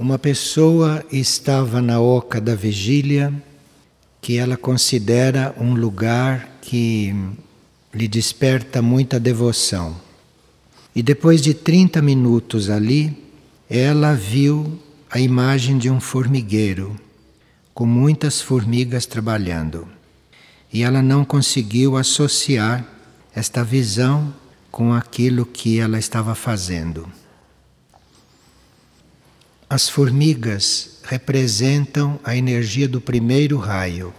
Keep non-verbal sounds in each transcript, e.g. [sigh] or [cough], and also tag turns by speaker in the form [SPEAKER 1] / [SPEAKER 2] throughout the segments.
[SPEAKER 1] Uma pessoa estava na oca da vigília, que ela considera um lugar que lhe desperta muita devoção. E depois de 30 minutos ali, ela viu a imagem de um formigueiro, com muitas formigas trabalhando. E ela não conseguiu associar esta visão com aquilo que ela estava fazendo. As formigas representam a energia do primeiro raio.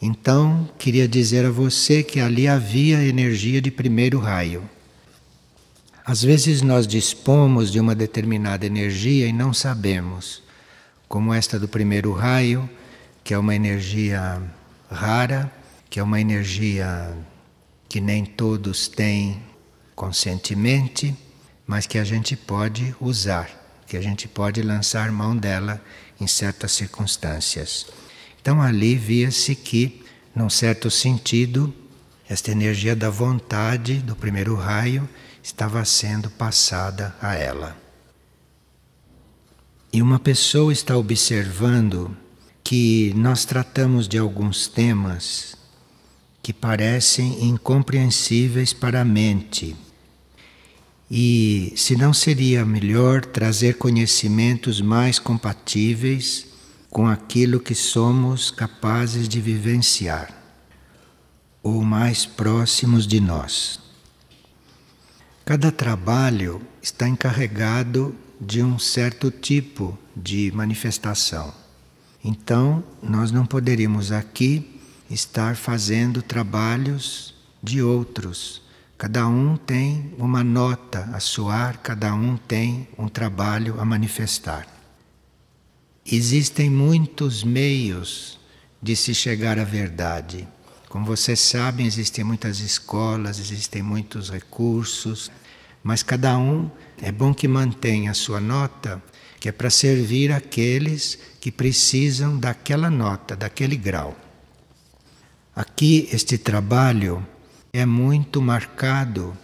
[SPEAKER 1] Então, queria dizer a você que ali havia energia de primeiro raio. Às vezes nós dispomos de uma determinada energia e não sabemos, como esta do primeiro raio, que é uma energia rara, que é uma energia que nem todos têm conscientemente, mas que a gente pode usar, que a gente pode lançar mão dela em certas circunstâncias. Então ali via-se que, num certo sentido, esta energia da vontade do primeiro raio estava sendo passada a ela. E uma pessoa está observando que nós tratamos de alguns temas que parecem incompreensíveis para a mente. E se não seria melhor trazer conhecimentos mais compatíveis com aquilo que somos capazes de vivenciar, ou mais próximos de nós? Cada trabalho está encarregado de um certo tipo de manifestação. Então, nós não poderíamos aqui estar fazendo trabalhos de outros. Cada um tem uma nota a soar, cada um tem um trabalho a manifestar. Existem muitos meios de se chegar à verdade. Como vocês sabem, existem muitas escolas, existem muitos recursos, mas cada um é bom que mantenha a sua nota, que é para servir aqueles que precisam daquela nota, daquele grau. Aqui, este trabalho é muito marcado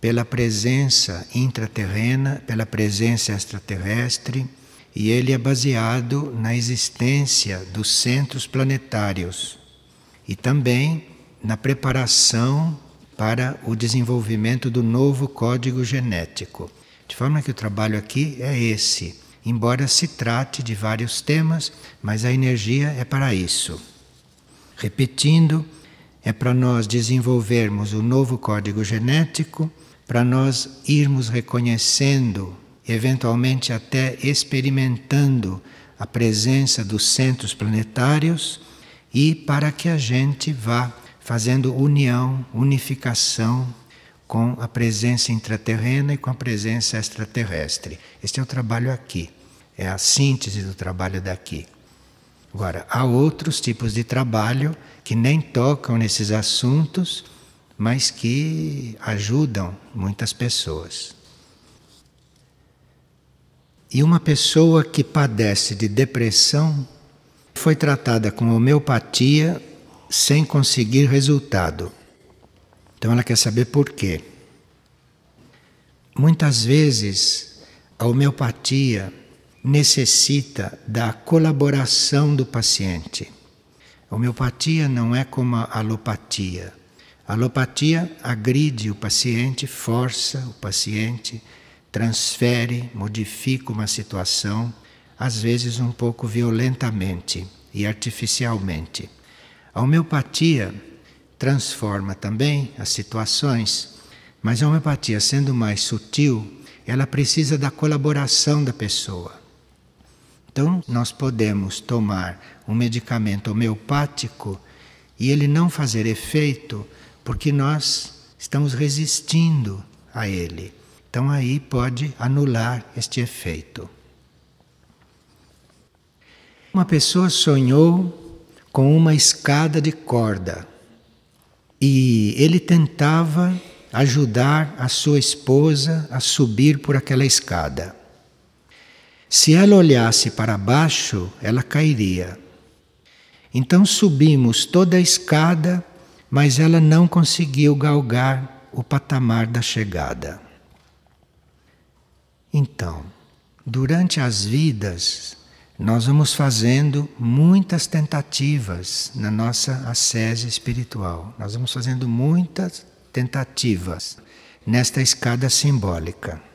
[SPEAKER 1] pela presença intraterrena, pela presença extraterrestre, e ele é baseado na existência dos centros planetários e também na preparação para o desenvolvimento do novo código genético. De forma que o trabalho aqui é esse, embora se trate de vários temas, mas a energia é para isso. Repetindo, é para nós desenvolvermos o novo código genético, para nós irmos reconhecendo, eventualmente até experimentando a presença dos centros planetários e para que a gente vá fazendo união, unificação com a presença intraterrena e com a presença extraterrestre. Este é o trabalho aqui, é a síntese do trabalho daqui. Agora, há outros tipos de trabalho que nem tocam nesses assuntos, mas que ajudam muitas pessoas. E uma pessoa que padece de depressão foi tratada com homeopatia sem conseguir resultado. Então ela quer saber por quê. Muitas vezes a homeopatia necessita da colaboração do paciente. Homeopatia não é como a alopatia. A alopatia agride o paciente, força o paciente, transfere, modifica uma situação às vezes um pouco violentamente e artificialmente. A homeopatia transforma também as situações, mas a homeopatia, sendo mais sutil, ela precisa da colaboração da pessoa. Então, nós podemos tomar um medicamento homeopático e ele não fazer efeito porque nós estamos resistindo a ele. Então, aí pode anular este efeito. Uma pessoa sonhou com uma escada de corda e ele tentava ajudar a sua esposa a subir por aquela escada. Se ela olhasse para baixo, ela cairia. Então subimos toda a escada, mas ela não conseguiu galgar o patamar da chegada. Então, durante as vidas, nós vamos fazendo muitas tentativas na nossa ascese espiritual. Nós vamos fazendo muitas tentativas nesta escada simbólica.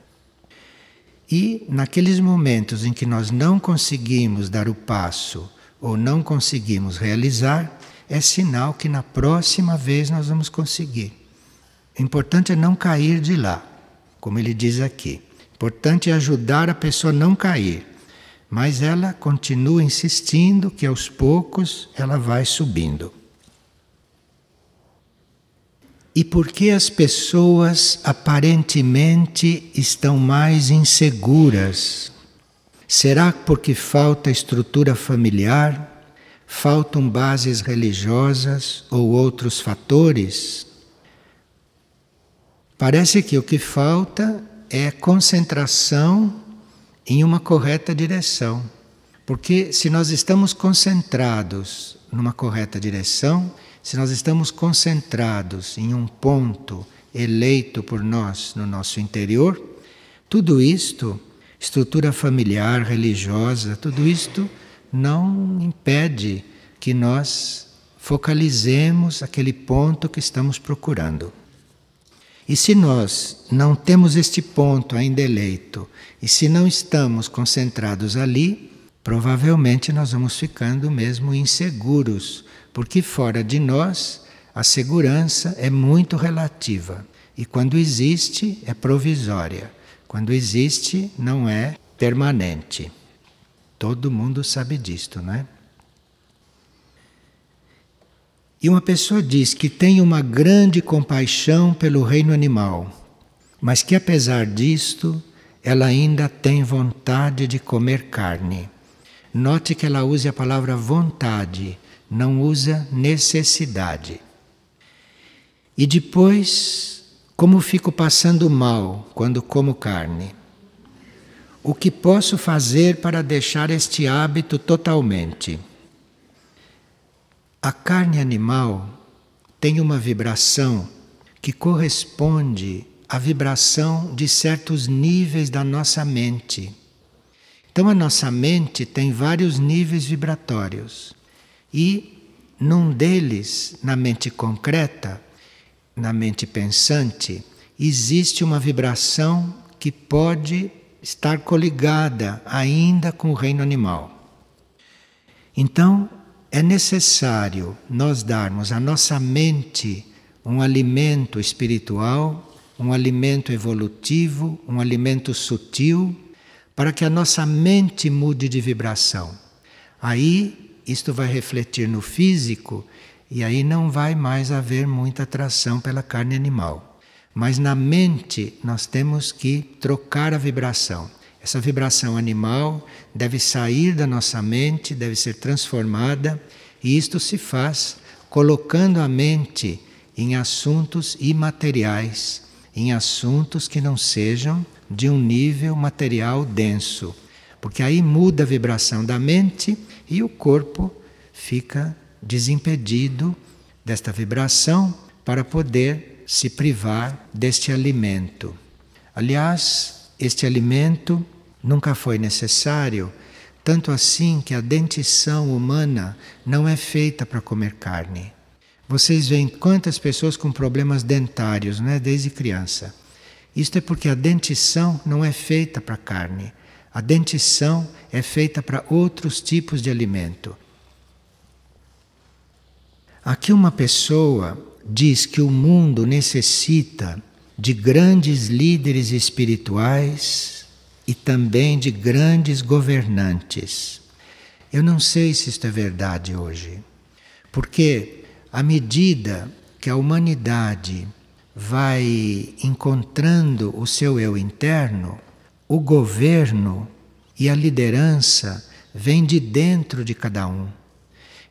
[SPEAKER 1] E naqueles momentos em que nós não conseguimos dar o passo ou não conseguimos realizar, é sinal que na próxima vez nós vamos conseguir. O importante é não cair de lá, como ele diz aqui. O importante é ajudar a pessoa a não cair. Mas ela continua insistindo que aos poucos ela vai subindo. E por que as pessoas aparentemente estão mais inseguras? Será porque falta estrutura familiar? Faltam bases religiosas ou outros fatores? Parece que o que falta é concentração em uma correta direção. Porque se nós estamos concentrados numa correta direção, se nós estamos concentrados em um ponto eleito por nós no nosso interior, tudo isto, estrutura familiar, religiosa, tudo isto não impede que nós focalizemos aquele ponto que estamos procurando. E se nós não temos este ponto ainda eleito, e se não estamos concentrados ali, provavelmente nós vamos ficando mesmo inseguros, porque fora de nós a segurança é muito relativa. E quando existe, é provisória. Quando existe, não é permanente. Todo mundo sabe disto, não é? E uma pessoa diz que tem uma grande compaixão pelo reino animal, mas que apesar disto, ela ainda tem vontade de comer carne. Note que ela use a palavra vontade, não usa necessidade. E depois, como fico passando mal quando como carne? O que posso fazer para deixar este hábito totalmente? A carne animal tem uma vibração que corresponde à vibração de certos níveis da nossa mente. Então, a nossa mente tem vários níveis vibratórios. E num deles, na mente concreta, na mente pensante, existe uma vibração que pode estar coligada ainda com o reino animal. Então, é necessário nós darmos à nossa mente um alimento espiritual, um alimento evolutivo, um alimento sutil, para que a nossa mente mude de vibração. Aí isto vai refletir no físico e aí não vai mais haver muita atração pela carne animal. Mas na mente nós temos que trocar a vibração. Essa vibração animal deve sair da nossa mente, deve ser transformada, e isto se faz colocando a mente em assuntos imateriais, em assuntos que não sejam de um nível material denso, porque aí muda a vibração da mente e o corpo fica desimpedido desta vibração para poder se privar deste alimento. Aliás, este alimento nunca foi necessário, tanto assim que a dentição humana não é feita para comer carne. Vocês veem quantas pessoas com problemas dentários, né, desde criança. Isto é porque a dentição não é feita para carne. A dentição é feita para outros tipos de alimento. Aqui uma pessoa diz que o mundo necessita de grandes líderes espirituais e também de grandes governantes. Eu não sei se isto é verdade hoje, porque à medida que a humanidade vai encontrando o seu eu interno, o governo e a liderança vêm de dentro de cada um.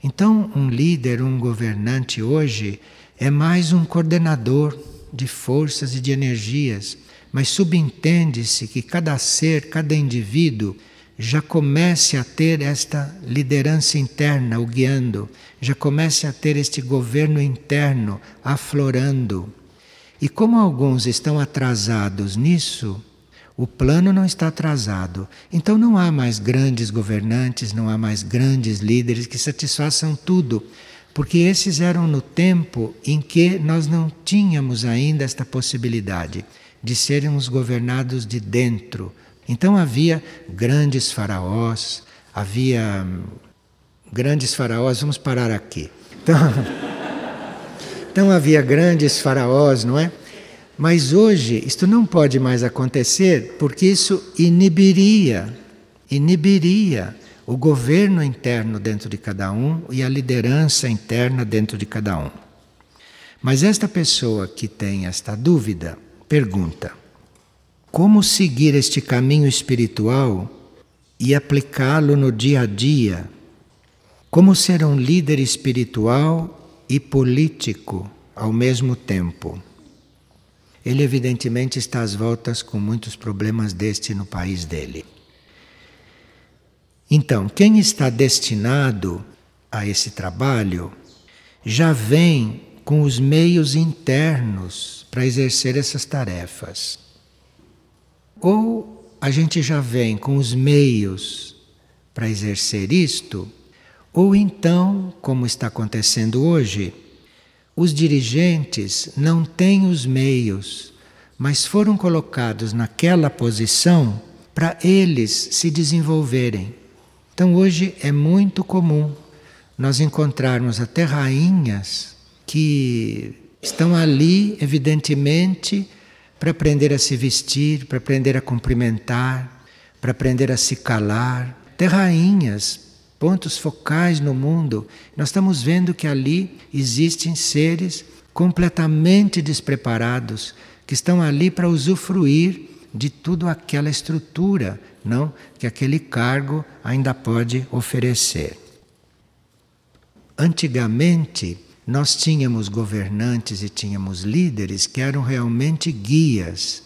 [SPEAKER 1] Então, um líder, um governante hoje é mais um coordenador de forças e de energias mas subentende-se que cada ser, cada indivíduo, já comece a ter esta liderança interna o guiando, já comece a ter este governo interno aflorando. E como alguns estão atrasados nisso, O plano não está atrasado. Então não há mais grandes governantes, não há mais grandes líderes que satisfaçam tudo, porque esses eram no tempo em que nós não tínhamos ainda esta possibilidade de sermos governados de dentro. Então havia grandes faraós, havia hum, grandes faraós, vamos parar aqui. Então, [laughs] então havia grandes faraós, não é? Mas hoje isto não pode mais acontecer porque isso inibiria, inibiria o governo interno dentro de cada um e a liderança interna dentro de cada um. Mas esta pessoa que tem esta dúvida pergunta: como seguir este caminho espiritual e aplicá-lo no dia a dia? Como ser um líder espiritual e político ao mesmo tempo? Ele, evidentemente, está às voltas com muitos problemas deste no país dele. Então, quem está destinado a esse trabalho já vem com os meios internos para exercer essas tarefas. Ou a gente já vem com os meios para exercer isto, ou então, como está acontecendo hoje, os dirigentes não têm os meios, mas foram colocados naquela posição para eles se desenvolverem. Então hoje é muito comum nós encontrarmos até rainhas que estão ali, evidentemente, para aprender a se vestir, para aprender a cumprimentar, para aprender a se calar. Até rainhas pontos focais no mundo, nós estamos vendo que ali existem seres completamente despreparados que estão ali para usufruir de tudo aquela estrutura, não que aquele cargo ainda pode oferecer. Antigamente, nós tínhamos governantes e tínhamos líderes que eram realmente guias.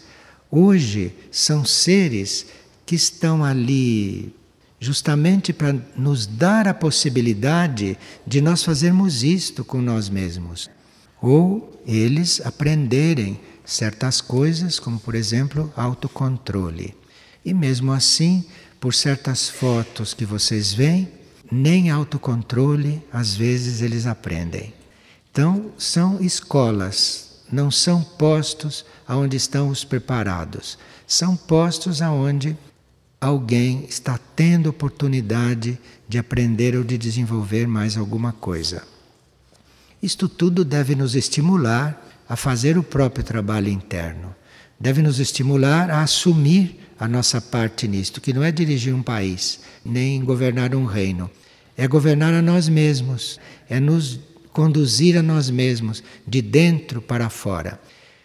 [SPEAKER 1] Hoje são seres que estão ali justamente para nos dar a possibilidade de nós fazermos isto com nós mesmos. Ou eles aprenderem certas coisas, como por exemplo, autocontrole. E mesmo assim, por certas fotos que vocês veem, nem autocontrole às vezes eles aprendem. Então, são escolas, não são postos aonde estão os preparados. São postos aonde alguém está tendo oportunidade de aprender ou de desenvolver mais alguma coisa. Isto tudo deve nos estimular a fazer o próprio trabalho interno, deve nos estimular a assumir a nossa parte nisto, que não é dirigir um país, nem governar um reino, é governar a nós mesmos, é nos conduzir a nós mesmos, de dentro para fora.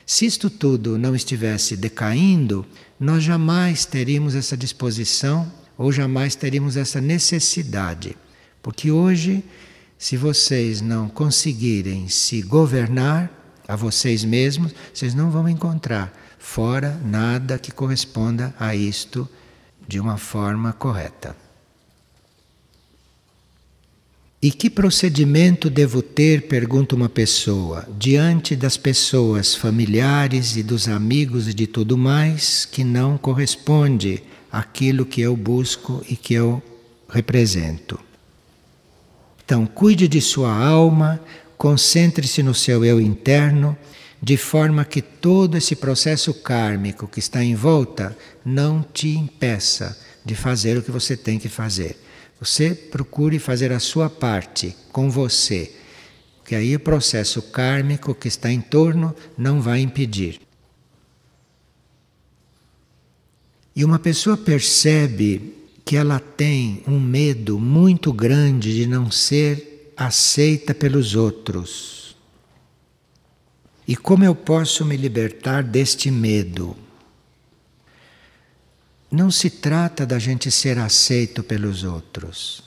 [SPEAKER 1] Se isto tudo não estivesse decaindo, nós jamais teríamos essa disposição ou jamais teríamos essa necessidade. Porque hoje, se vocês não conseguirem se governar a vocês mesmos, vocês não vão encontrar fora nada que corresponda a isto de uma forma correta. E que procedimento devo ter, pergunta uma pessoa, diante das pessoas familiares e dos amigos e de tudo mais que não corresponde àquilo que eu busco e que eu represento? Então, cuide de sua alma, concentre-se no seu eu interno, de forma que todo esse processo kármico que está em volta não te impeça de fazer o que você tem que fazer. Você procure fazer a sua parte com você, que aí o processo kármico que está em torno não vai impedir. E uma pessoa percebe que ela tem um medo muito grande de não ser aceita pelos outros. E como eu posso me libertar deste medo? Não se trata da gente ser aceito pelos outros.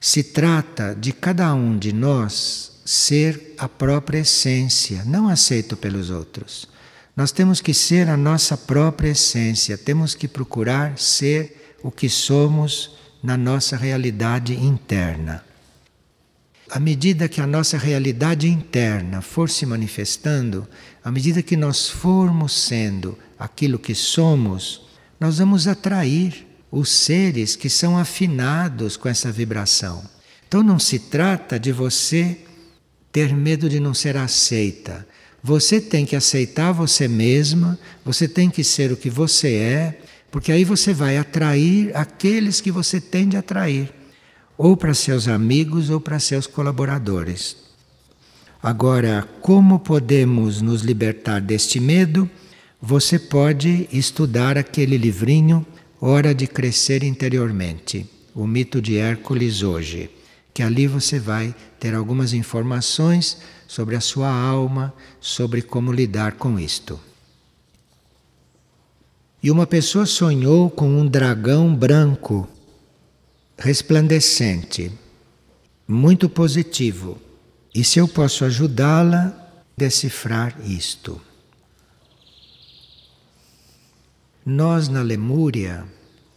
[SPEAKER 1] Se trata de cada um de nós ser a própria essência, não aceito pelos outros. Nós temos que ser a nossa própria essência, temos que procurar ser o que somos na nossa realidade interna. À medida que a nossa realidade interna for se manifestando, à medida que nós formos sendo aquilo que somos, nós vamos atrair os seres que são afinados com essa vibração. Então não se trata de você ter medo de não ser aceita. Você tem que aceitar você mesma, você tem que ser o que você é, porque aí você vai atrair aqueles que você tem de atrair, ou para seus amigos ou para seus colaboradores. Agora, como podemos nos libertar deste medo? Você pode estudar aquele livrinho Hora de Crescer Interiormente, o mito de Hércules hoje, que ali você vai ter algumas informações sobre a sua alma, sobre como lidar com isto. E uma pessoa sonhou com um dragão branco, resplandecente, muito positivo. E se eu posso ajudá-la a decifrar isto? Nós na Lemúria,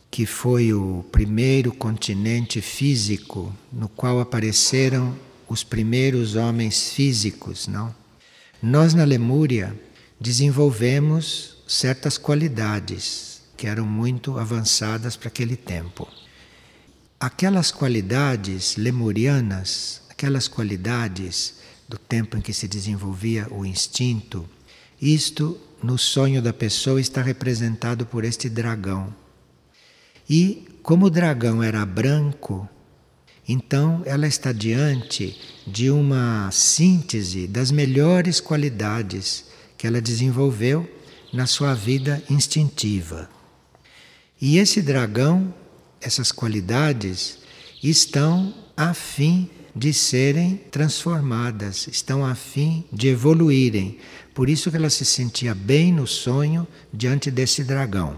[SPEAKER 1] que foi o primeiro continente físico no qual apareceram os primeiros homens físicos, não? Nós na Lemúria desenvolvemos certas qualidades que eram muito avançadas para aquele tempo. Aquelas qualidades lemurianas, aquelas qualidades do tempo em que se desenvolvia o instinto, isto no sonho da pessoa está representado por este dragão. E como o dragão era branco, então ela está diante de uma síntese das melhores qualidades que ela desenvolveu na sua vida instintiva. E esse dragão, essas qualidades, estão a fim de serem transformadas, estão a fim de evoluírem. Por isso que ela se sentia bem no sonho diante desse dragão.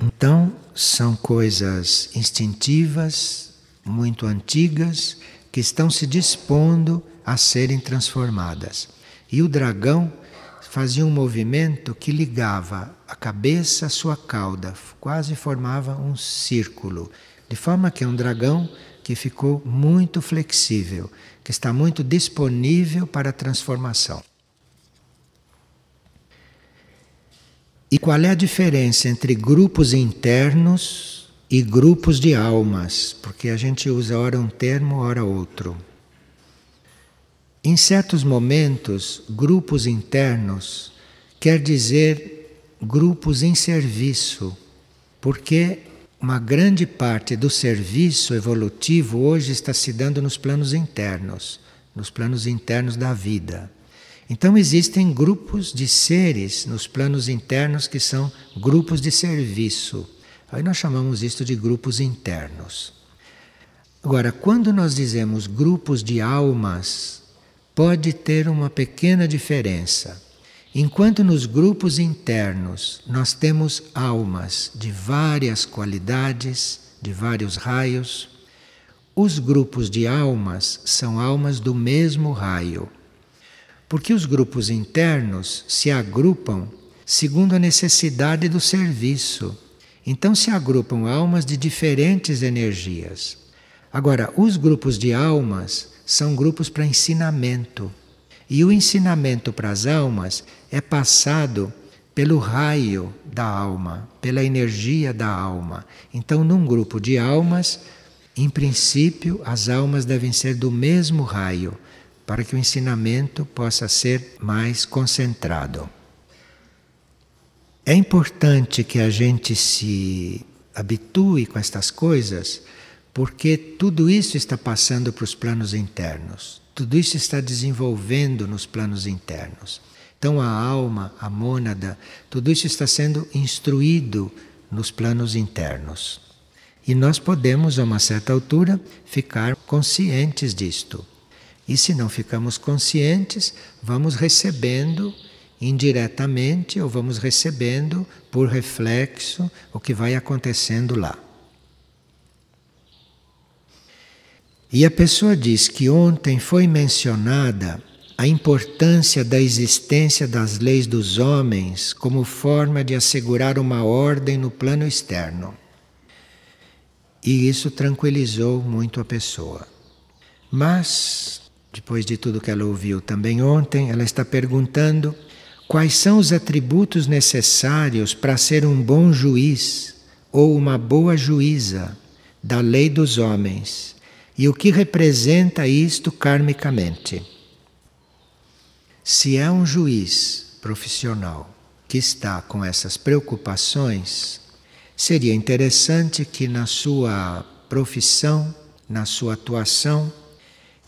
[SPEAKER 1] Então, são coisas instintivas, muito antigas que estão se dispondo a serem transformadas. E o dragão fazia um movimento que ligava a cabeça à sua cauda, quase formava um círculo, de forma que é um dragão que ficou muito flexível, que está muito disponível para a transformação. E qual é a diferença entre grupos internos e grupos de almas, porque a gente usa ora um termo, ora outro. Em certos momentos, grupos internos quer dizer grupos em serviço, porque uma grande parte do serviço evolutivo hoje está se dando nos planos internos, nos planos internos da vida. Então existem grupos de seres nos planos internos que são grupos de serviço. Aí nós chamamos isto de grupos internos. Agora, quando nós dizemos grupos de almas, pode ter uma pequena diferença. Enquanto nos grupos internos nós temos almas de várias qualidades, de vários raios, os grupos de almas são almas do mesmo raio. Porque os grupos internos se agrupam segundo a necessidade do serviço. Então se agrupam almas de diferentes energias. Agora, os grupos de almas são grupos para ensinamento. E o ensinamento para as almas é passado pelo raio da alma, pela energia da alma. Então, num grupo de almas, em princípio, as almas devem ser do mesmo raio, para que o ensinamento possa ser mais concentrado. É importante que a gente se habitue com estas coisas, porque tudo isso está passando para os planos internos, tudo isso está desenvolvendo nos planos internos. Então a alma, a mônada, tudo isso está sendo instruído nos planos internos. E nós podemos, a uma certa altura, ficar conscientes disto. E se não ficamos conscientes, vamos recebendo indiretamente ou vamos recebendo por reflexo o que vai acontecendo lá. E a pessoa diz que ontem foi mencionada a importância da existência das leis dos homens como forma de assegurar uma ordem no plano externo. E isso tranquilizou muito a pessoa. Mas, depois de tudo que ela ouviu também ontem, ela está perguntando quais são os atributos necessários para ser um bom juiz ou uma boa juíza da lei dos homens e o que representa isto karmicamente. Se é um juiz profissional que está com essas preocupações, seria interessante que na sua profissão, na sua atuação,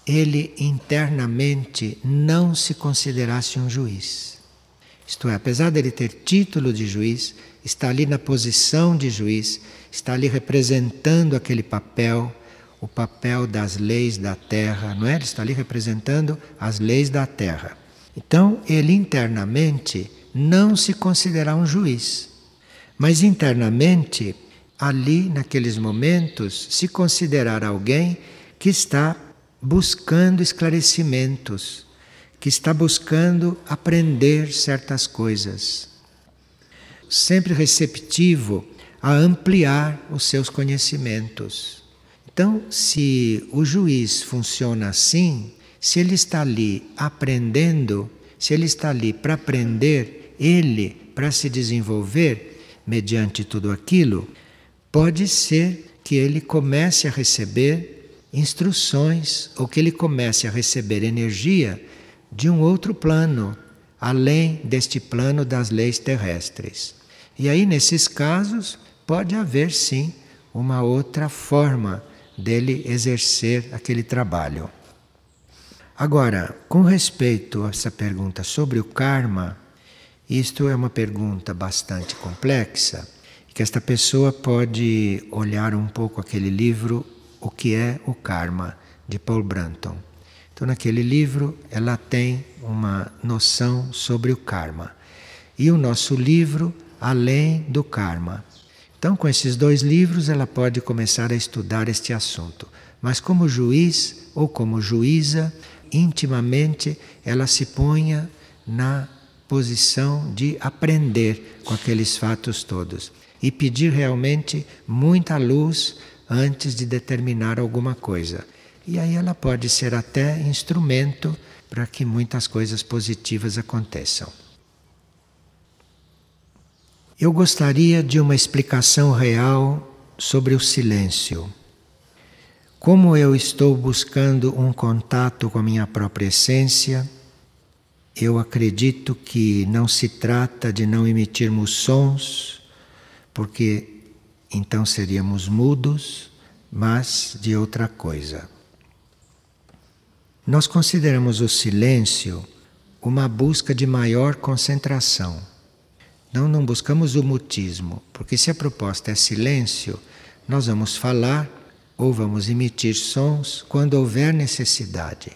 [SPEAKER 1] ele internamente não se considerasse um juiz. Isto é, apesar dele ter título de juiz, está ali na posição de juiz, está ali representando aquele papel, o papel das leis da terra, não é? Ele está ali representando as leis da terra. Então, ele internamente não se considerar um juiz, mas internamente, ali naqueles momentos, se considerar alguém que está buscando esclarecimentos, que está buscando aprender certas coisas. Sempre receptivo a ampliar os seus conhecimentos. Então, se o juiz funciona assim, se ele está ali aprendendo, se ele está ali para aprender, ele para se desenvolver mediante tudo aquilo, pode ser que ele comece a receber instruções ou que ele comece a receber energia de um outro plano, além deste plano das leis terrestres. E aí, nesses casos, pode haver sim uma outra forma dele exercer aquele trabalho. Agora, com respeito a essa pergunta sobre o karma, isto é uma pergunta bastante complexa, que esta pessoa pode olhar um pouco aquele livro o que é o karma, de Paul Branton. Então, naquele livro, ela tem uma noção sobre o karma. E o nosso livro, Além do Karma. Então, com esses dois livros, ela pode começar a estudar este assunto. Mas, como juiz ou como juíza, intimamente ela se ponha na posição de aprender com aqueles fatos todos e pedir realmente muita luz antes de determinar alguma coisa. E aí ela pode ser até instrumento para que muitas coisas positivas aconteçam. Eu gostaria de uma explicação real sobre o silêncio. Como eu estou buscando um contato com a minha própria essência, eu acredito que não se trata de não emitirmos sons, porque então seríamos mudos, mas de outra coisa. Nós consideramos o silêncio uma busca de maior concentração. Não, não buscamos o mutismo, porque se a proposta é silêncio, nós vamos falar ou vamos emitir sons quando houver necessidade.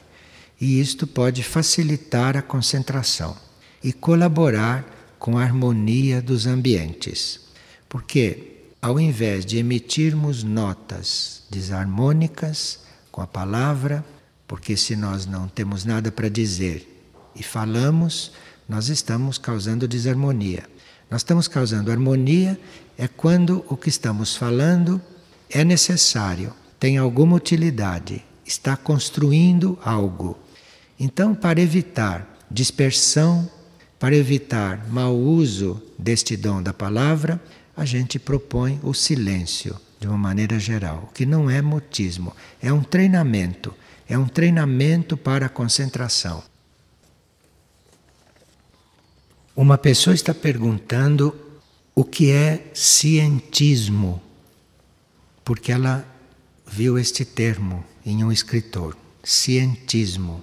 [SPEAKER 1] E isto pode facilitar a concentração e colaborar com a harmonia dos ambientes. Porque ao invés de emitirmos notas desarmônicas com a palavra, porque se nós não temos nada para dizer e falamos, nós estamos causando desarmonia. Nós estamos causando harmonia é quando o que estamos falando é necessário, tem alguma utilidade, está construindo algo. Então, para evitar dispersão, para evitar mau uso deste dom da palavra, a gente propõe o silêncio de uma maneira geral, que não é mutismo, é um treinamento, é um treinamento para a concentração. Uma pessoa está perguntando o que é cientismo, porque ela viu este termo em um escritor, cientismo.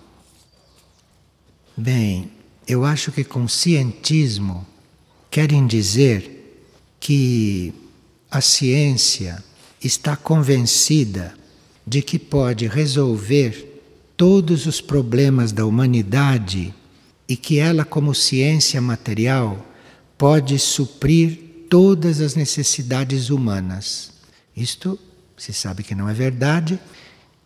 [SPEAKER 1] Bem, eu acho que com cientismo querem dizer que a ciência está convencida de que pode resolver todos os problemas da humanidade e que ela, como ciência material, pode suprir todas as necessidades humanas. Isto se sabe que não é verdade,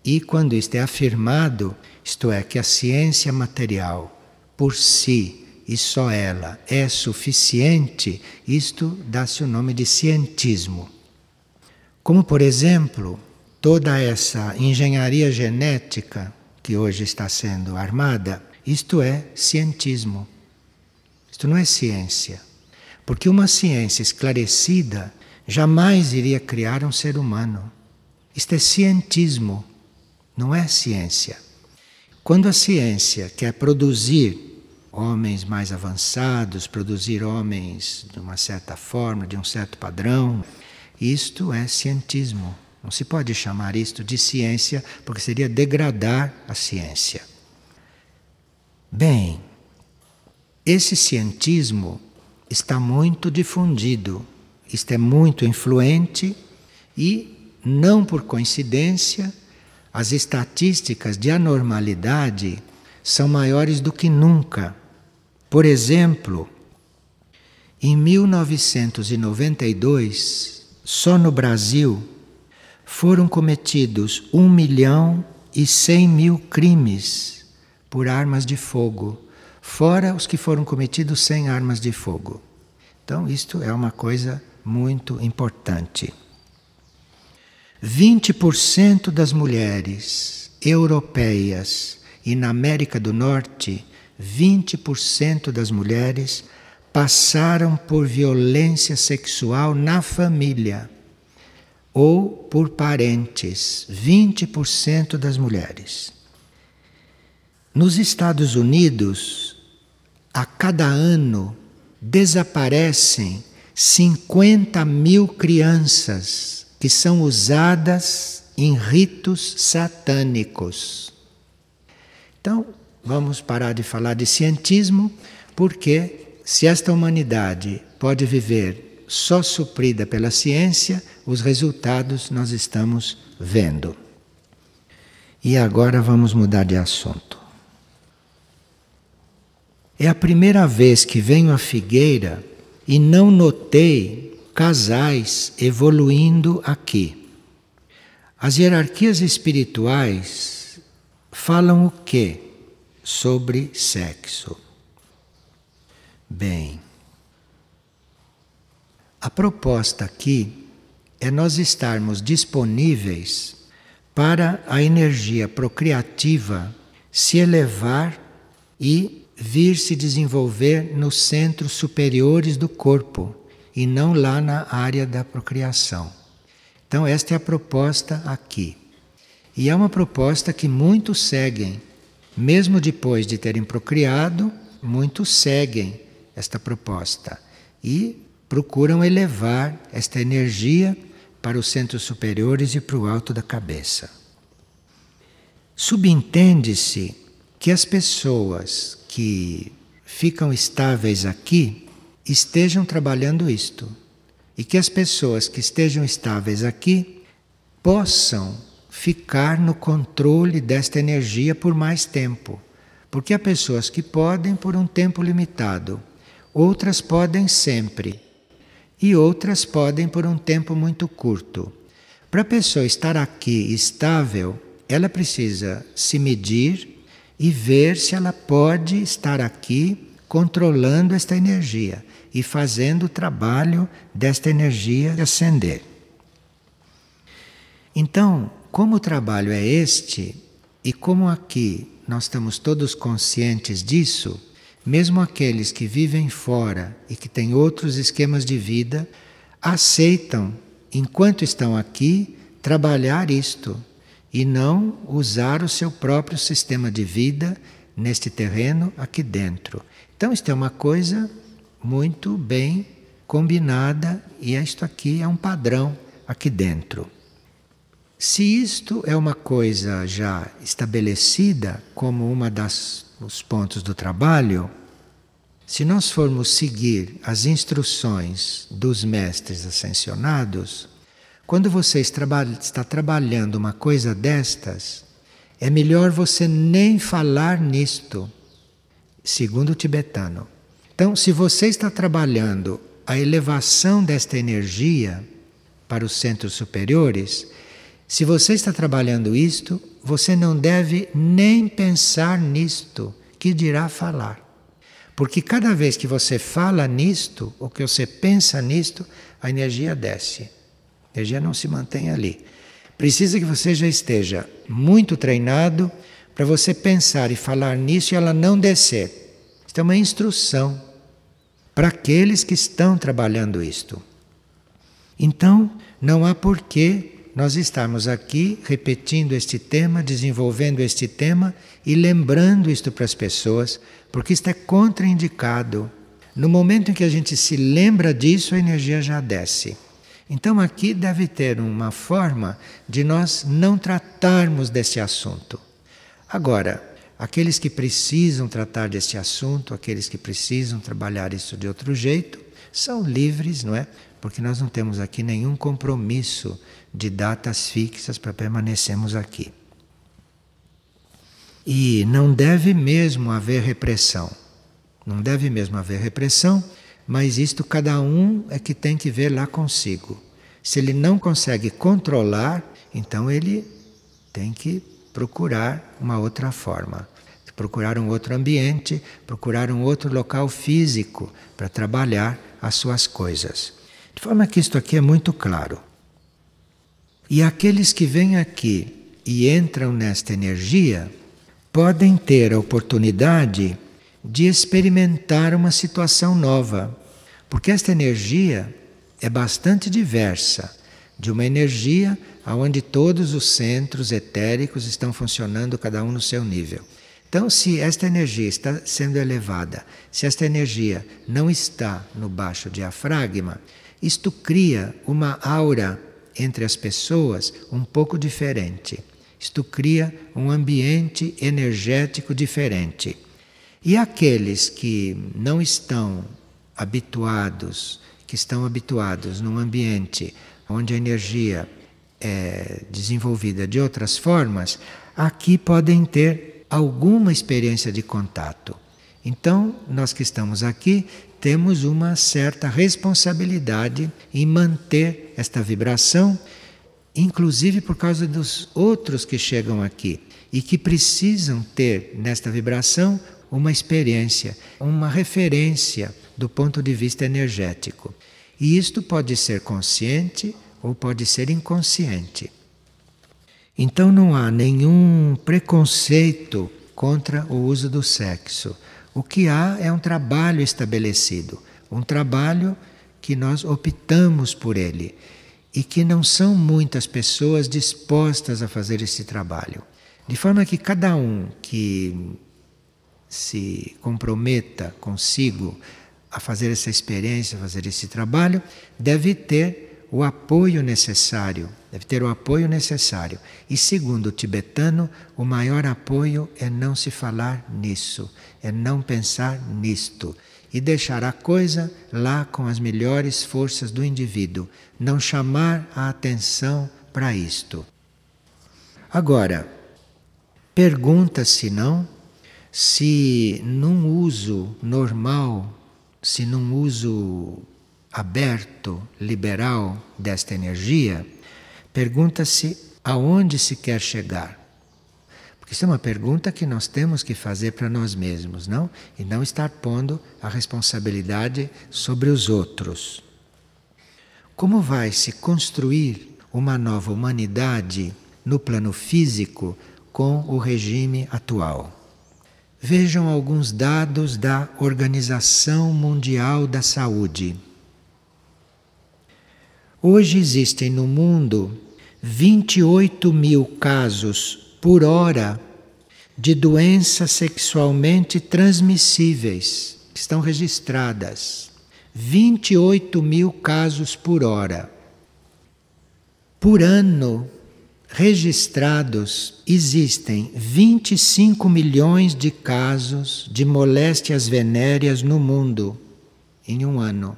[SPEAKER 1] e quando isto é afirmado, isto é, que a ciência material por si e só ela é suficiente, isto dá-se o nome de cientismo. Como, por exemplo, toda essa engenharia genética que hoje está sendo armada, isto é cientismo. Isto não é ciência. Porque uma ciência esclarecida jamais iria criar um ser humano. Isto é cientismo, não é ciência. Quando a ciência quer produzir homens mais avançados, produzir homens de uma certa forma, de um certo padrão, isto é cientismo. Não se pode chamar isto de ciência, porque seria degradar a ciência. Bem, esse cientismo está muito difundido, isto é muito influente e, não por coincidência, as estatísticas de anormalidade são maiores do que nunca. Por exemplo, em 1992, só no Brasil, foram cometidos 1 milhão e 100 mil crimes por armas de fogo, fora os que foram cometidos sem armas de fogo. Então, isto é uma coisa muito importante. 20% das mulheres europeias e na América do Norte, 20% das mulheres passaram por violência sexual na família ou por parentes. 20% das mulheres. Nos Estados Unidos, a cada ano desaparecem 50 mil crianças que são usadas em ritos satânicos. Então, vamos parar de falar de cientismo, porque se esta humanidade pode viver só suprida pela ciência, os resultados nós estamos vendo. E agora vamos mudar de assunto. É a primeira vez que venho à Figueira e não notei casais evoluindo aqui. As hierarquias espirituais falam o que sobre sexo? Bem, a proposta aqui é nós estarmos disponíveis para a energia procriativa se elevar e vir se desenvolver nos centros superiores do corpo e não lá na área da procriação. Então, esta é a proposta aqui. E é uma proposta que muitos seguem, mesmo depois de terem procriado, muitos seguem esta proposta e procuram elevar esta energia para os centros superiores e para o alto da cabeça. Subentende-se que as pessoas que ficam estáveis aqui estejam trabalhando isto e que as pessoas que estejam estáveis aqui possam ficar no controle desta energia por mais tempo. Porque há pessoas que podem por um tempo limitado, outras podem sempre, e outras podem por um tempo muito curto. Para a pessoa estar aqui estável, ela precisa se medir e ver se ela pode estar aqui controlando esta energia e fazendo o trabalho desta energia ascender. Então, como o trabalho é este, e como aqui nós estamos todos conscientes disso, mesmo aqueles que vivem fora e que têm outros esquemas de vida, aceitam, enquanto estão aqui, trabalhar isto e não usar o seu próprio sistema de vida neste terreno aqui dentro. Então, isto é uma coisa muito bem combinada e isto aqui é um padrão aqui dentro. Se isto é uma coisa já estabelecida como uma das os pontos do trabalho, se nós formos seguir as instruções dos mestres ascensionados, quando você está trabalhando uma coisa destas, é melhor você nem falar nisto, segundo o tibetano. Então, se você está trabalhando a elevação desta energia para os centros superiores, se você está trabalhando isto, você não deve nem pensar nisto, que dirá falar. Porque cada vez que você fala nisto, ou que você pensa nisto, a energia desce. A energia não se mantém ali. Precisa que você já esteja muito treinado para você pensar e falar nisso e ela não descer. Isto é uma instrução para aqueles que estão trabalhando isto. Então, não há porquê nós estarmos aqui repetindo este tema, desenvolvendo este tema e lembrando isto para as pessoas, porque isto é contraindicado. No momento em que a gente se lembra disso, a energia já desce. Então aqui deve ter uma forma de nós não tratarmos desse assunto. Agora, aqueles que precisam tratar desse assunto, aqueles que precisam trabalhar isso de outro jeito, são livres, não é? Porque nós não temos aqui nenhum compromisso de datas fixas para permanecermos aqui. E não deve mesmo haver repressão. Não deve mesmo haver repressão, mas isto cada um é que tem que ver lá consigo. Se ele não consegue controlar, então ele tem que procurar uma outra forma. Procurar um outro ambiente, procurar um outro local físico para trabalhar as suas coisas. De forma que isto aqui é muito claro. E aqueles que vêm aqui e entram nesta energia podem ter a oportunidade de experimentar uma situação nova, porque esta energia é bastante diversa de uma energia onde todos os centros etéricos estão funcionando, cada um no seu nível. Então, se esta energia está sendo elevada, se esta energia não está no baixo diafragma, isto cria uma aura entre as pessoas um pouco diferente. Isto cria um ambiente energético diferente. E aqueles que não estão habituados, que estão habituados num ambiente onde a energia é desenvolvida de outras formas, aqui podem ter alguma experiência de contato. Então, nós que estamos aqui temos uma certa responsabilidade em manter esta vibração, inclusive por causa dos outros que chegam aqui e que precisam ter nesta vibração uma experiência, uma referência do ponto de vista energético. E isto pode ser consciente ou pode ser inconsciente. Então não há nenhum preconceito contra o uso do sexo. O que há é um trabalho estabelecido, um trabalho que nós optamos por ele e que não são muitas pessoas dispostas a fazer esse trabalho. De forma que cada um que se comprometa consigo a fazer essa experiência, a fazer esse trabalho, deve ter o apoio necessário, deve ter o apoio necessário. E segundo o tibetano, o maior apoio é não se falar nisso, é não pensar nisto e deixar a coisa lá com as melhores forças do indivíduo, não chamar a atenção para isto. Agora, pergunta-se não se num uso normal, se num uso aberto, liberal desta energia, pergunta-se aonde se quer chegar. Porque isso é uma pergunta que nós temos que fazer para nós mesmos, não? E não estar pondo a responsabilidade sobre os outros. Como vai se construir uma nova humanidade no plano físico com o regime atual? Vejam alguns dados da Organização Mundial da Saúde. Hoje existem no mundo 28 mil casos por hora de doenças sexualmente transmissíveis que estão registradas. 28 mil casos por hora. Por ano, registrados existem 25 milhões de casos de moléstias venéreas no mundo em um ano.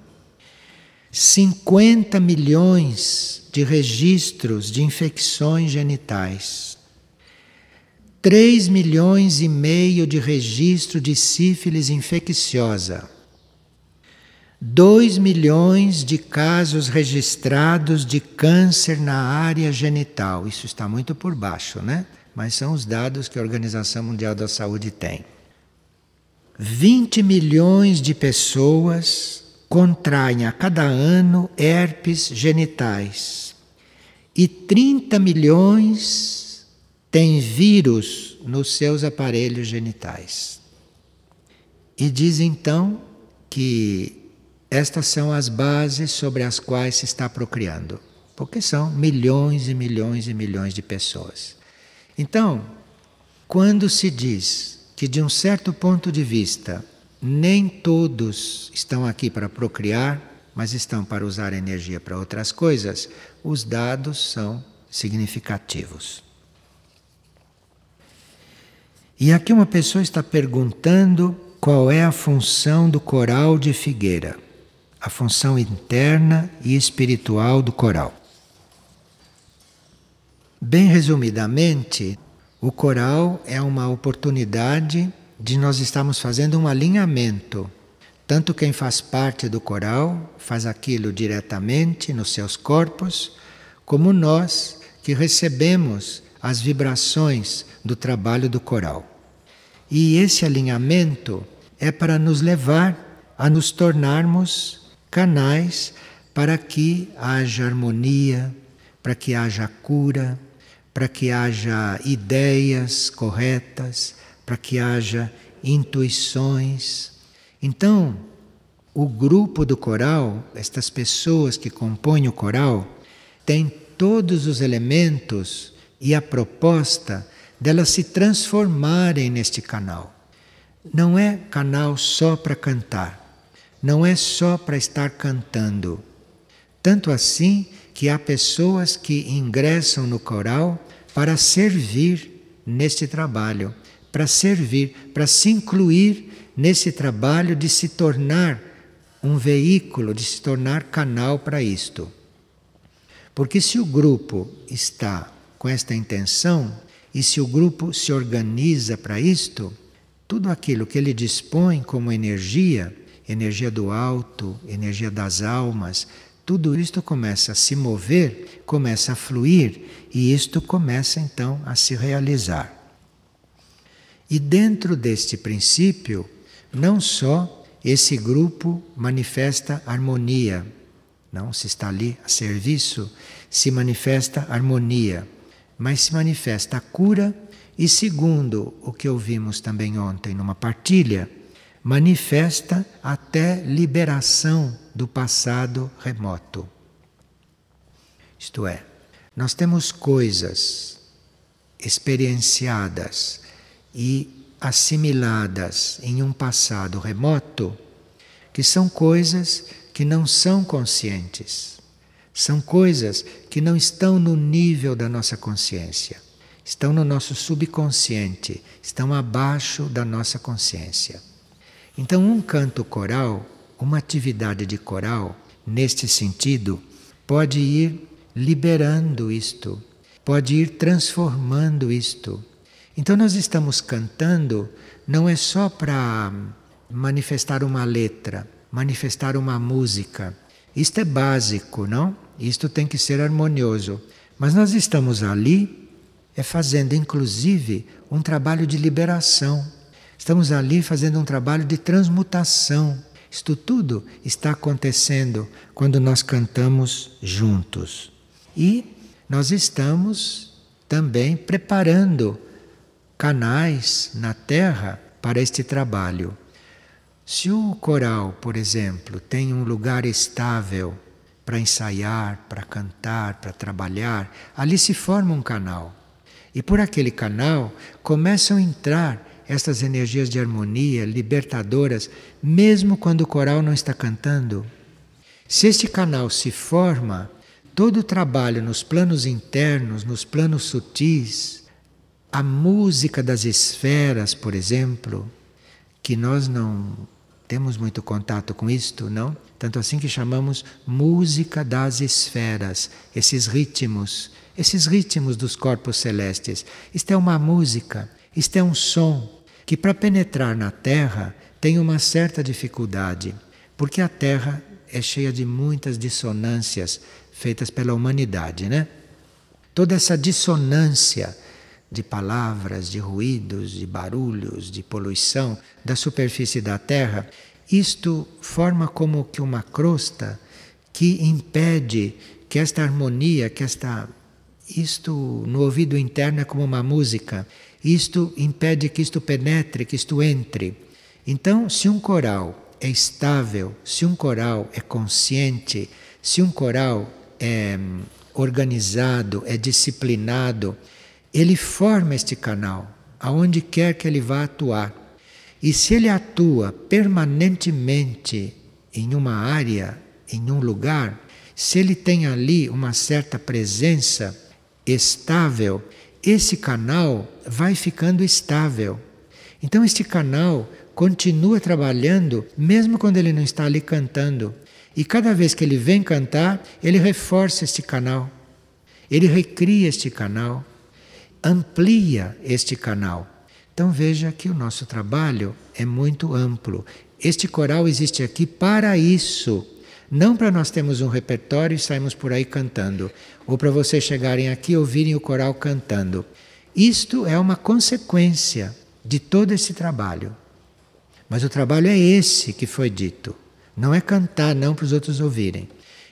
[SPEAKER 1] 50 milhões de registros de infecções genitais. 3 milhões e meio de registro de sífilis infecciosa. 2 milhões de casos registrados de câncer na área genital. Isso está muito por baixo, né? Mas são os dados que a Organização Mundial da Saúde tem. 20 milhões de pessoas contraem a cada ano herpes genitais. E 30 milhões têm vírus nos seus aparelhos genitais. E diz então que estas são as bases sobre as quais se está procriando, porque são milhões e milhões e milhões de pessoas. Então, quando se diz que, de um certo ponto de vista, nem todos estão aqui para procriar, mas estão para usar energia para outras coisas, os dados são significativos. E aqui uma pessoa está perguntando qual é a função do coral de Figueira, a função interna e espiritual do coral. Bem resumidamente, o coral é uma oportunidade de nós estarmos fazendo um alinhamento. Tanto quem faz parte do coral faz aquilo diretamente nos seus corpos, como nós que recebemos as vibrações do trabalho do coral. E esse alinhamento é para nos levar a nos tornarmos canais para que haja harmonia, para que haja cura, para que haja ideias corretas, para que haja intuições. Então, o grupo do coral, estas pessoas que compõem o coral, têm todos os elementos e a proposta delas se transformarem neste canal. Não é canal só para cantar, não é só para estar cantando. Tanto assim que há pessoas que ingressam no coral para servir neste trabalho, para servir, para se incluir nesse trabalho de se tornar um veículo, de se tornar canal para isto. Porque se o grupo está com esta intenção e se o grupo se organiza para isto, tudo aquilo que ele dispõe como energia, energia do alto, energia das almas, tudo isto começa a se mover, começa a fluir e isto começa então a se realizar. E dentro deste princípio, não só esse grupo manifesta harmonia, não se está ali a serviço, se manifesta harmonia, mas se manifesta a cura e segundo o que ouvimos também ontem numa partilha, manifesta até liberação do passado remoto. Isto é, nós temos coisas experienciadas e assimiladas em um passado remoto que são coisas que não são conscientes. São coisas que não estão no nível da nossa consciência estão no nosso subconsciente, estão abaixo da nossa consciência. Então, um canto coral, uma atividade de coral, neste sentido, pode ir liberando isto, pode ir transformando isto. Então, nós estamos cantando não é só para manifestar uma letra, manifestar uma música. Isto é básico, não? Isto tem que ser harmonioso. Mas nós estamos ali é fazendo inclusive um trabalho de liberação. Estamos ali fazendo um trabalho de transmutação. Isto tudo está acontecendo quando nós cantamos juntos. E nós estamos também preparando canais na Terra para este trabalho. Se o coral, por exemplo, tem um lugar estável para ensaiar, para cantar, para trabalhar, ali se forma um canal. E por aquele canal começam a entrar estas energias de harmonia libertadoras, mesmo quando o coral não está cantando. Se este canal se forma, todo o trabalho nos planos internos, nos planos sutis, a música das esferas, por exemplo, que nós não temos muito contato com isto, não? Tanto assim que chamamos música das esferas, esses ritmos esses ritmos dos corpos celestes. Isto é uma música, isto é um som que, para penetrar na Terra, tem uma certa dificuldade, porque a Terra é cheia de muitas dissonâncias feitas pela humanidade, né? Toda essa dissonância de palavras, de ruídos, de barulhos, de poluição da superfície da Terra, isto forma como que uma crosta que impede que esta harmonia, que esta isto no ouvido interno é como uma música. Isto impede que isto penetre, que isto entre. Então, se um coral é estável, se um coral é consciente, se um coral é hum, organizado, é disciplinado, ele forma este canal aonde quer que ele vá atuar. E se ele atua permanentemente em uma área, em um lugar, se ele tem ali uma certa presença estável, esse canal vai ficando estável. Então, este canal continua trabalhando mesmo quando ele não está ali cantando. E cada vez que ele vem cantar, ele reforça este canal, ele recria este canal, amplia este canal. Então veja que o nosso trabalho é muito amplo. Este coral existe aqui para isso. Não para nós termos um repertório e sairmos por aí cantando, ou para vocês chegarem aqui e ouvirem o coral cantando. Isto é uma consequência de todo esse trabalho. Mas o trabalho é esse que foi dito. Não é cantar, não para os outros ouvirem.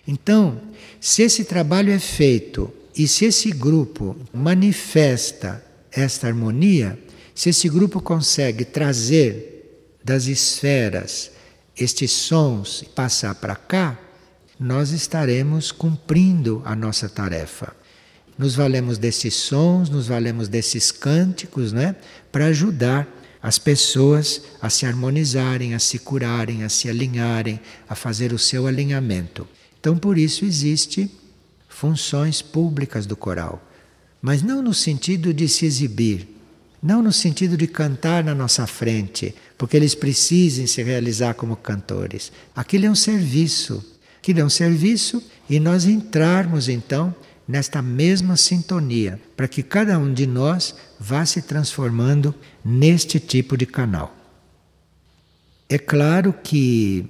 [SPEAKER 1] Então, se esse trabalho é feito e se esse grupo manifesta esta harmonia, se esse grupo consegue trazer das esferas estes sons e passar para cá, nós estaremos cumprindo a nossa tarefa. Nos valemos desses sons, nos valemos desses cânticos, né, para ajudar as pessoas a se harmonizarem, a se curarem, a se alinharem, a fazer o seu alinhamento. Então, por isso existe funções públicas do coral, mas não no sentido de se exibir, não no sentido de cantar na nossa frente, porque eles precisem se realizar como cantores. Aquilo é um serviço. Aquilo é um serviço e nós entrarmos então nesta mesma sintonia, para que cada um de nós vá se transformando neste tipo de canal. É claro que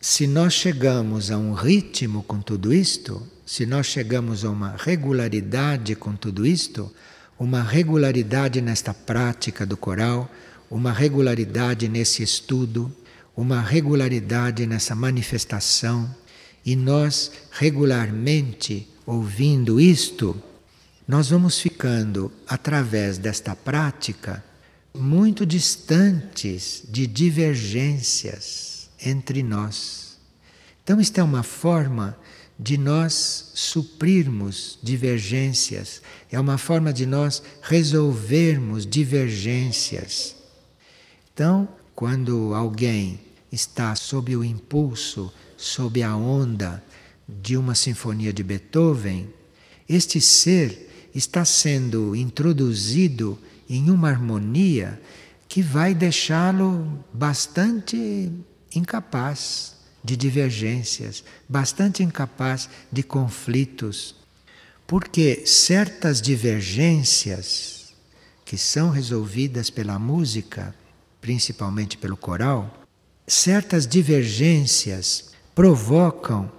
[SPEAKER 1] se nós chegamos a um ritmo com tudo isto, se nós chegamos a uma regularidade com tudo isto, uma regularidade nesta prática do coral, uma regularidade nesse estudo, uma regularidade nessa manifestação, e nós regularmente ouvindo isto, nós vamos ficando, através desta prática, muito distantes de divergências entre nós. Então, isto é uma forma de nós suprirmos divergências, é uma forma de nós resolvermos divergências. Então, quando alguém está sob o impulso, sob a onda de uma sinfonia de Beethoven, este ser está sendo introduzido em uma harmonia que vai deixá-lo bastante incapaz de divergências, bastante incapaz de conflitos, porque certas divergências que são resolvidas pela música, principalmente pelo coral, certas divergências provocam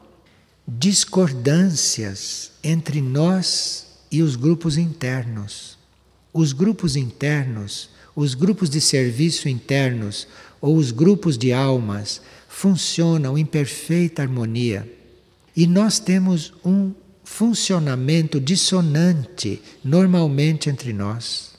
[SPEAKER 1] discordâncias entre nós e os grupos internos. Os grupos internos, os grupos de serviço internos ou os grupos de almas funcionam em perfeita harmonia. E nós temos um funcionamento dissonante normalmente entre nós,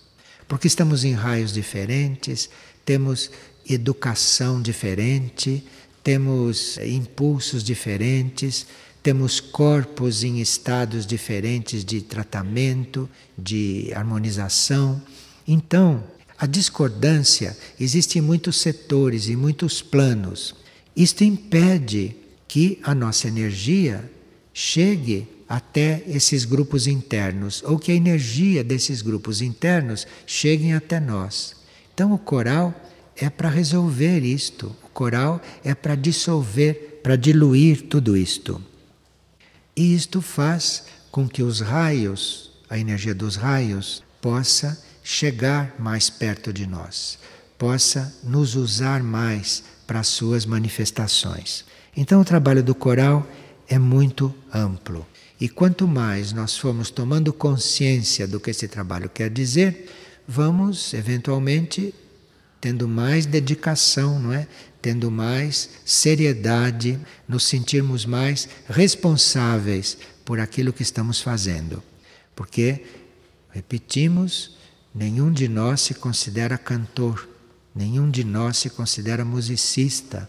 [SPEAKER 1] porque estamos em raios diferentes, temos educação diferente, temos impulsos diferentes, temos corpos em estados diferentes de tratamento, de harmonização. Então, a discordância existe em muitos setores, em muitos planos. Isto impede que a nossa energia chegue até esses grupos internos, ou que a energia desses grupos internos cheguem até nós. Então o coral é para resolver isto, o coral é para dissolver, para diluir tudo isto. E isto faz com que os raios, a energia dos raios, possa chegar mais perto de nós, possa nos usar mais para as suas manifestações. Então, o trabalho do coral é muito amplo. E quanto mais nós formos tomando consciência do que esse trabalho quer dizer, vamos eventualmente tendo mais dedicação, não é? Tendo mais seriedade, nos sentirmos mais responsáveis por aquilo que estamos fazendo. Porque, repetimos, nenhum de nós se considera cantor Nenhum de nós se considera musicista.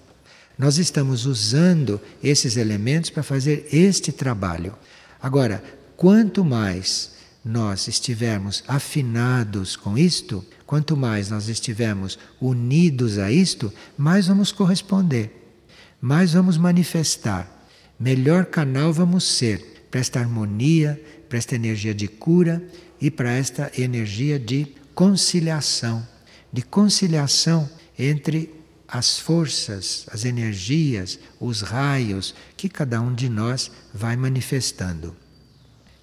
[SPEAKER 1] Nós estamos usando esses elementos para fazer este trabalho. Agora, quanto mais nós estivermos afinados com isto, quanto mais nós estivermos unidos a isto, mais vamos corresponder, mais vamos manifestar, melhor canal vamos ser para esta harmonia, para esta energia de cura e para esta energia de conciliação de conciliação entre as forças, as energias, os raios que cada um de nós vai manifestando.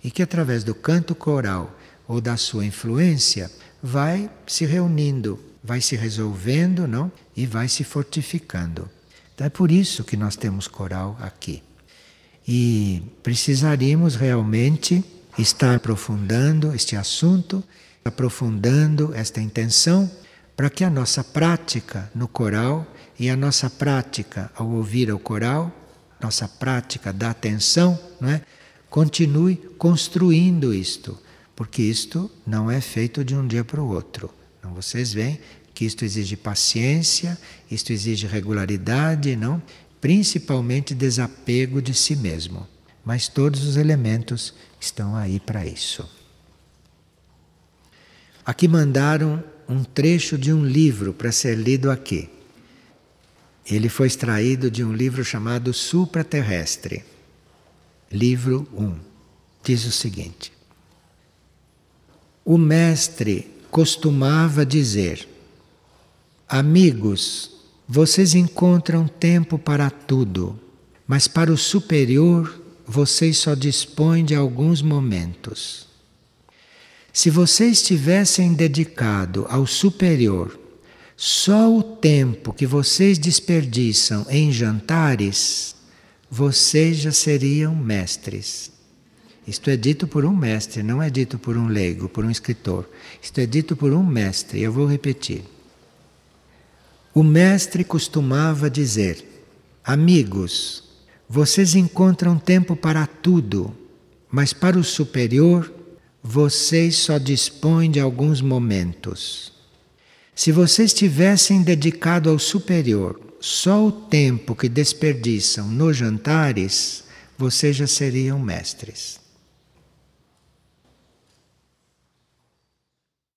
[SPEAKER 1] E que através do canto coral ou da sua influência vai se reunindo, vai se resolvendo, não? E vai se fortificando. Então é por isso que nós temos coral aqui. E precisaríamos realmente estar aprofundando este assunto, aprofundando esta intenção para que a nossa prática no coral e a nossa prática ao ouvir o coral, nossa prática da atenção, não é? continue construindo isto, porque isto não é feito de um dia para o outro. Então vocês veem que isto exige paciência, isto exige regularidade, não? Principalmente desapego de si mesmo. Mas todos os elementos estão aí para isso. Aqui mandaram um trecho de um livro para ser lido aqui. Ele foi extraído de um livro chamado Supraterrestre, livro 1. Diz o seguinte: O mestre costumava dizer: Amigos, vocês encontram tempo para tudo, mas para o superior vocês só dispõem de alguns momentos. Se vocês tivessem dedicado ao superior só o tempo que vocês desperdiçam em jantares, vocês já seriam mestres. Isto é dito por um mestre, não é dito por um leigo, por um escritor. Isto é dito por um mestre, eu vou repetir. O mestre costumava dizer: Amigos, vocês encontram tempo para tudo, mas para o superior vocês só dispõem de alguns momentos. Se vocês tivessem dedicado ao superior só o tempo que desperdiçam nos jantares, vocês já seriam mestres.